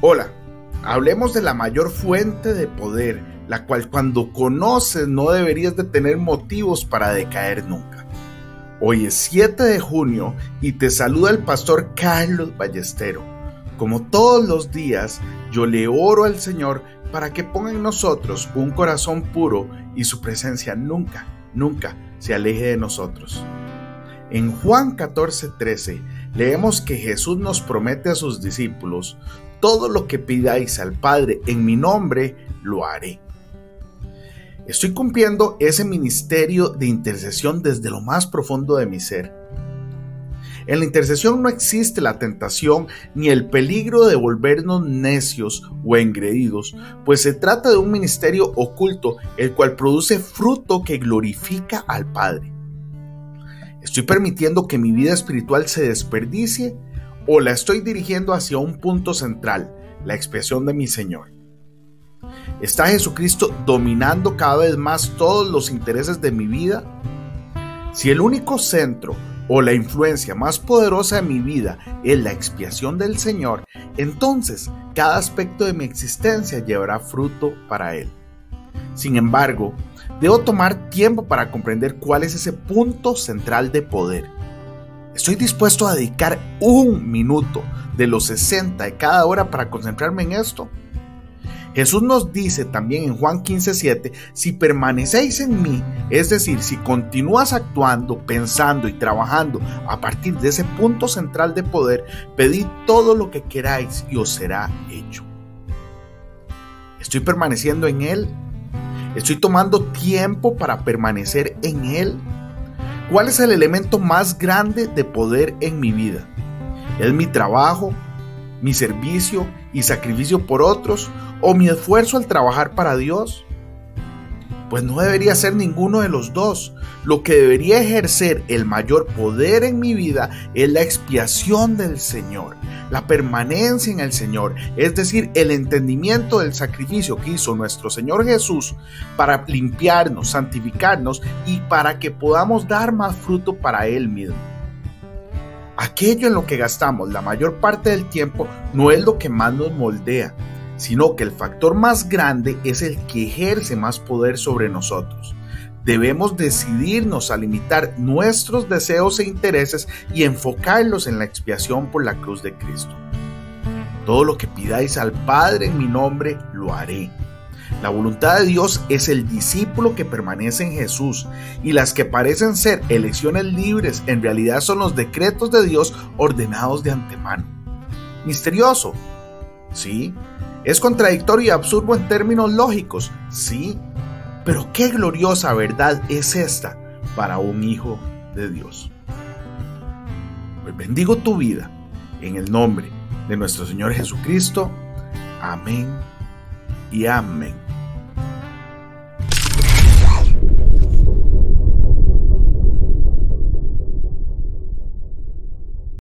Hola, hablemos de la mayor fuente de poder, la cual cuando conoces no deberías de tener motivos para decaer nunca. Hoy es 7 de junio y te saluda el pastor Carlos Ballestero. Como todos los días, yo le oro al Señor para que ponga en nosotros un corazón puro y su presencia nunca, nunca se aleje de nosotros. En Juan 14:13 leemos que Jesús nos promete a sus discípulos, todo lo que pidáis al Padre en mi nombre, lo haré. Estoy cumpliendo ese ministerio de intercesión desde lo más profundo de mi ser. En la intercesión no existe la tentación ni el peligro de volvernos necios o engreídos, pues se trata de un ministerio oculto, el cual produce fruto que glorifica al Padre. ¿Estoy permitiendo que mi vida espiritual se desperdicie o la estoy dirigiendo hacia un punto central, la expiación de mi Señor. ¿Está Jesucristo dominando cada vez más todos los intereses de mi vida? Si el único centro o la influencia más poderosa de mi vida es la expiación del Señor, entonces cada aspecto de mi existencia llevará fruto para Él. Sin embargo, debo tomar tiempo para comprender cuál es ese punto central de poder Estoy dispuesto a dedicar un minuto de los 60 de cada hora para concentrarme en esto. Jesús nos dice también en Juan 15:7, si permanecéis en mí, es decir, si continúas actuando, pensando y trabajando a partir de ese punto central de poder, pedid todo lo que queráis y os será hecho. Estoy permaneciendo en Él. Estoy tomando tiempo para permanecer en Él. ¿Cuál es el elemento más grande de poder en mi vida? ¿Es mi trabajo, mi servicio y sacrificio por otros o mi esfuerzo al trabajar para Dios? Pues no debería ser ninguno de los dos. Lo que debería ejercer el mayor poder en mi vida es la expiación del Señor, la permanencia en el Señor, es decir, el entendimiento del sacrificio que hizo nuestro Señor Jesús para limpiarnos, santificarnos y para que podamos dar más fruto para Él mismo. Aquello en lo que gastamos la mayor parte del tiempo no es lo que más nos moldea, sino que el factor más grande es el que ejerce más poder sobre nosotros. Debemos decidirnos a limitar nuestros deseos e intereses y enfocarlos en la expiación por la cruz de Cristo. Todo lo que pidáis al Padre en mi nombre, lo haré. La voluntad de Dios es el discípulo que permanece en Jesús y las que parecen ser elecciones libres en realidad son los decretos de Dios ordenados de antemano. Misterioso, sí, es contradictorio y absurdo en términos lógicos, sí, pero qué gloriosa verdad es esta para un hijo de Dios. Pues bendigo tu vida en el nombre de nuestro Señor Jesucristo. Amén y amén.